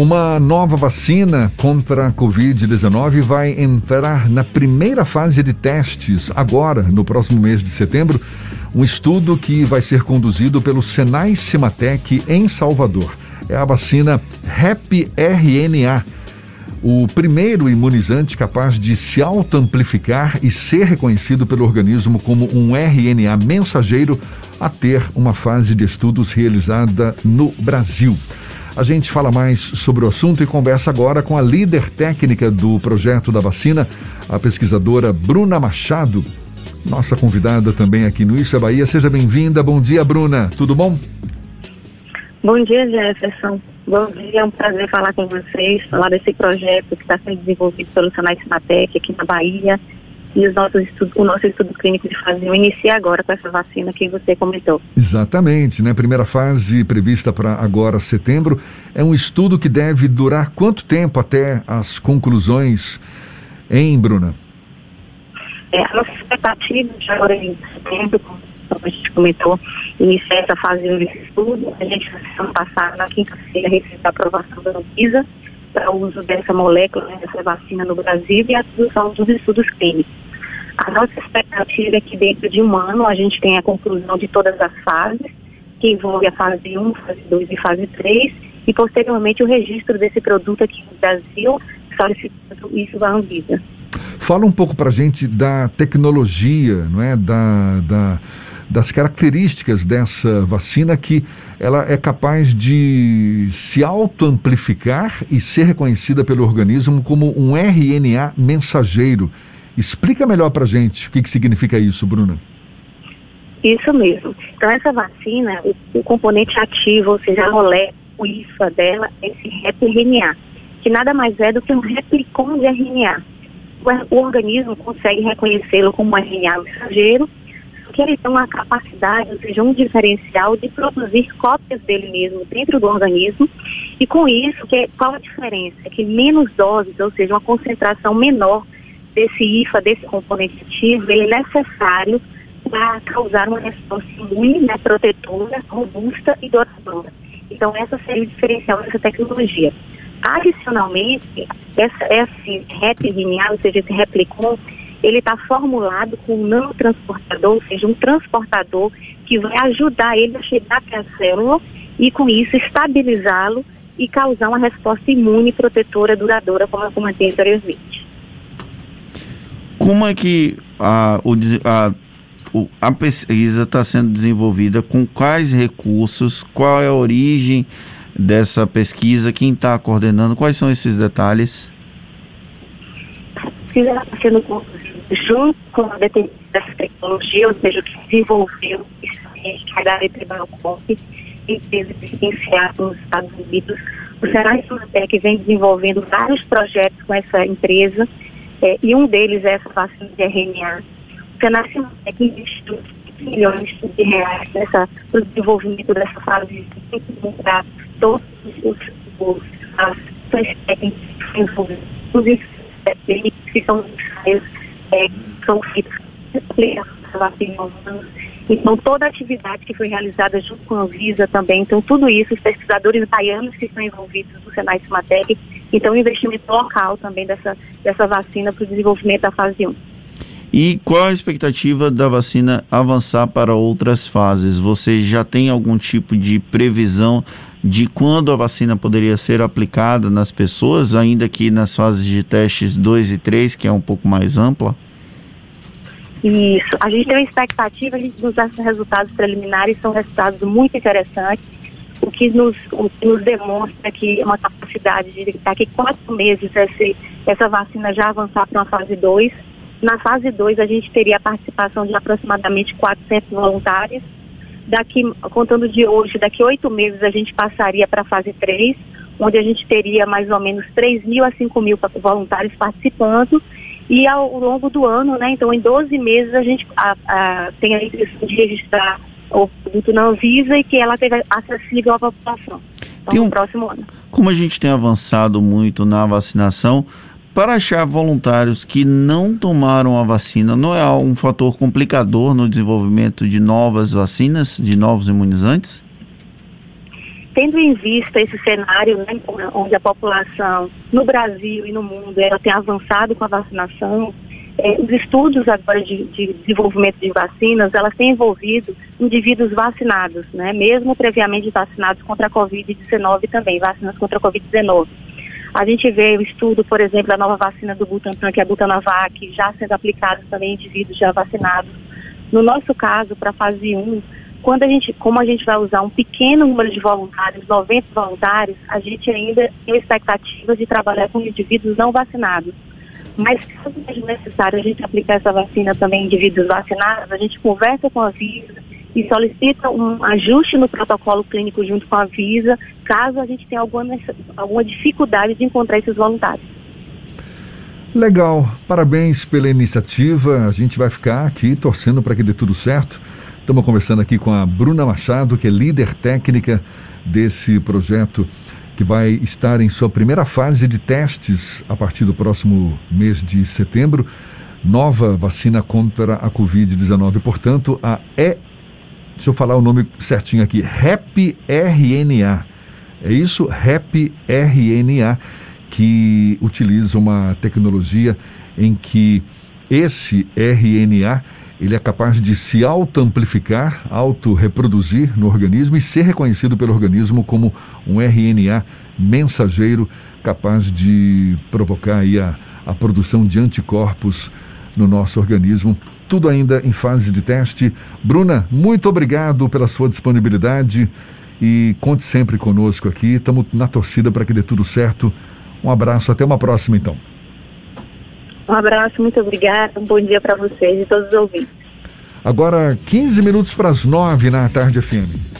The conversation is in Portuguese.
Uma nova vacina contra a Covid-19 vai entrar na primeira fase de testes agora, no próximo mês de setembro. Um estudo que vai ser conduzido pelo Senai Cimatec em Salvador. É a vacina REP-RNA, o primeiro imunizante capaz de se auto-amplificar e ser reconhecido pelo organismo como um RNA mensageiro a ter uma fase de estudos realizada no Brasil. A gente fala mais sobre o assunto e conversa agora com a líder técnica do projeto da vacina, a pesquisadora Bruna Machado. Nossa convidada também aqui no Isso é Bahia. Seja bem-vinda. Bom dia, Bruna. Tudo bom? Bom dia, Jefferson. Bom dia, é um prazer falar com vocês, falar desse projeto que está sendo desenvolvido pelo Senai Cimatec aqui na Bahia e os nossos estudos, o nosso estudo clínico de fase 1 inicia agora com essa vacina que você comentou. Exatamente, né? Primeira fase prevista para agora, setembro. É um estudo que deve durar quanto tempo até as conclusões, hein, Bruna? É, a nossa expectativa de agora em setembro, como a gente comentou, iniciar essa fase 1 desse estudo. A gente, ano passado, na quinta-feira, recebeu a aprovação da Anvisa para o uso dessa molécula, né, dessa vacina no Brasil e a produção dos estudos clínicos. A nossa expectativa é que dentro de um ano a gente tenha a conclusão de todas as fases, que envolve a fase 1, fase 2 e fase 3, e posteriormente o registro desse produto aqui no Brasil, solicitando isso à Anvisa. Fala um pouco para a gente da tecnologia, não é? da, da das características dessa vacina que ela é capaz de se auto-amplificar e ser reconhecida pelo organismo como um RNA mensageiro. Explica melhor para gente o que, que significa isso, Bruna. Isso mesmo. Então, essa vacina, o, o componente ativo, ou seja, a molécula, o IFA dela, é esse RNA, que nada mais é do que um replicon de RNA. O, o organismo consegue reconhecê-lo como um RNA mensageiro que ele tem uma capacidade, ou seja, um diferencial de produzir cópias dele mesmo dentro do organismo. E com isso, que, qual a diferença? É que menos doses, ou seja, uma concentração menor desse IFA, desse componente ativo, ele é necessário para causar uma resposta imune, né, protetora, robusta e duradoura. Então, essa seria o diferencial dessa tecnologia. Adicionalmente, essa, esse REP-RNA, ou seja, esse replicon, ele está formulado com um nanotransportador, ou seja, um transportador que vai ajudar ele a chegar até a célula e, com isso, estabilizá-lo e causar uma resposta imune protetora duradoura, como eu comentei anteriormente. Como é que a, o, a, a pesquisa está sendo desenvolvida? Com quais recursos? Qual é a origem dessa pesquisa? Quem está coordenando? Quais são esses detalhes? A pesquisa está sendo junto com a dependência dessa tecnologia, ou seja, que desenvolveu é da Etribalcomp, empresa licenciada nos Estados Unidos. O Senai Sumatec vem desenvolvendo vários projetos com essa empresa, é, e um deles é essa vacina de RNA. O Senai Sumatec investiu milhões de reais nessa, no desenvolvimento dessa fase de para todos os, os as técnicas que envolvem os técnicos que são ensaios é, são feitos então, toda a atividade que foi realizada junto com a Anvisa também, então tudo isso, os pesquisadores baianos que estão envolvidos no Senai Cimatec, então o investimento local também dessa, dessa vacina para o desenvolvimento da fase 1. E qual a expectativa da vacina avançar para outras fases? Você já tem algum tipo de previsão de quando a vacina poderia ser aplicada nas pessoas, ainda que nas fases de testes 2 e 3, que é um pouco mais ampla? Isso. A gente tem uma expectativa, a gente nos resultados preliminares são resultados muito interessantes, o que nos, o que nos demonstra que é uma capacidade de daqui quatro meses essa, essa vacina já avançar para uma fase 2. Na fase 2 a gente teria a participação de aproximadamente 400 voluntários daqui, contando de hoje, daqui oito meses a gente passaria para a fase 3, onde a gente teria mais ou menos 3 mil a 5 mil voluntários participando. E ao longo do ano, né, então em 12 meses a gente a, a, tem a intenção de registrar o produto na Anvisa e que ela esteja acessível à população. Então, um, no próximo ano. Como a gente tem avançado muito na vacinação, para achar voluntários que não tomaram a vacina, não é um fator complicador no desenvolvimento de novas vacinas, de novos imunizantes? tendo em vista esse cenário, né, onde a população no Brasil e no mundo ela tem avançado com a vacinação, é, os estudos agora de, de, desenvolvimento de vacinas, elas têm envolvido indivíduos vacinados, né, mesmo previamente vacinados contra a Covid-19 também, vacinas contra a Covid-19. A gente vê o estudo, por exemplo, da nova vacina do Butantan, que é a Butanavac, já sendo aplicada também em indivíduos já vacinados. No nosso caso, para a fase 1, quando a gente, como a gente vai usar um pequeno número de voluntários, 90 voluntários, a gente ainda tem expectativas de trabalhar com indivíduos não vacinados. Mas caso seja necessário a gente aplicar essa vacina também em indivíduos vacinados, a gente conversa com a Visa e solicita um ajuste no protocolo clínico junto com a Visa, caso a gente tenha alguma, alguma dificuldade de encontrar esses voluntários. Legal, parabéns pela iniciativa. A gente vai ficar aqui torcendo para que dê tudo certo. Estamos conversando aqui com a Bruna Machado, que é líder técnica desse projeto que vai estar em sua primeira fase de testes a partir do próximo mês de setembro. Nova vacina contra a Covid-19, portanto, a E. Deixa eu falar o nome certinho aqui: REP RNA. É isso? REP RNA, que utiliza uma tecnologia em que esse RNA ele é capaz de se auto-amplificar, auto-reproduzir no organismo e ser reconhecido pelo organismo como um RNA mensageiro capaz de provocar aí a, a produção de anticorpos no nosso organismo. Tudo ainda em fase de teste. Bruna, muito obrigado pela sua disponibilidade e conte sempre conosco aqui. Estamos na torcida para que dê tudo certo. Um abraço, até uma próxima então. Um abraço, muito obrigada. Um bom dia para vocês e todos os ouvintes. Agora, 15 minutos para as 9 na tarde FM.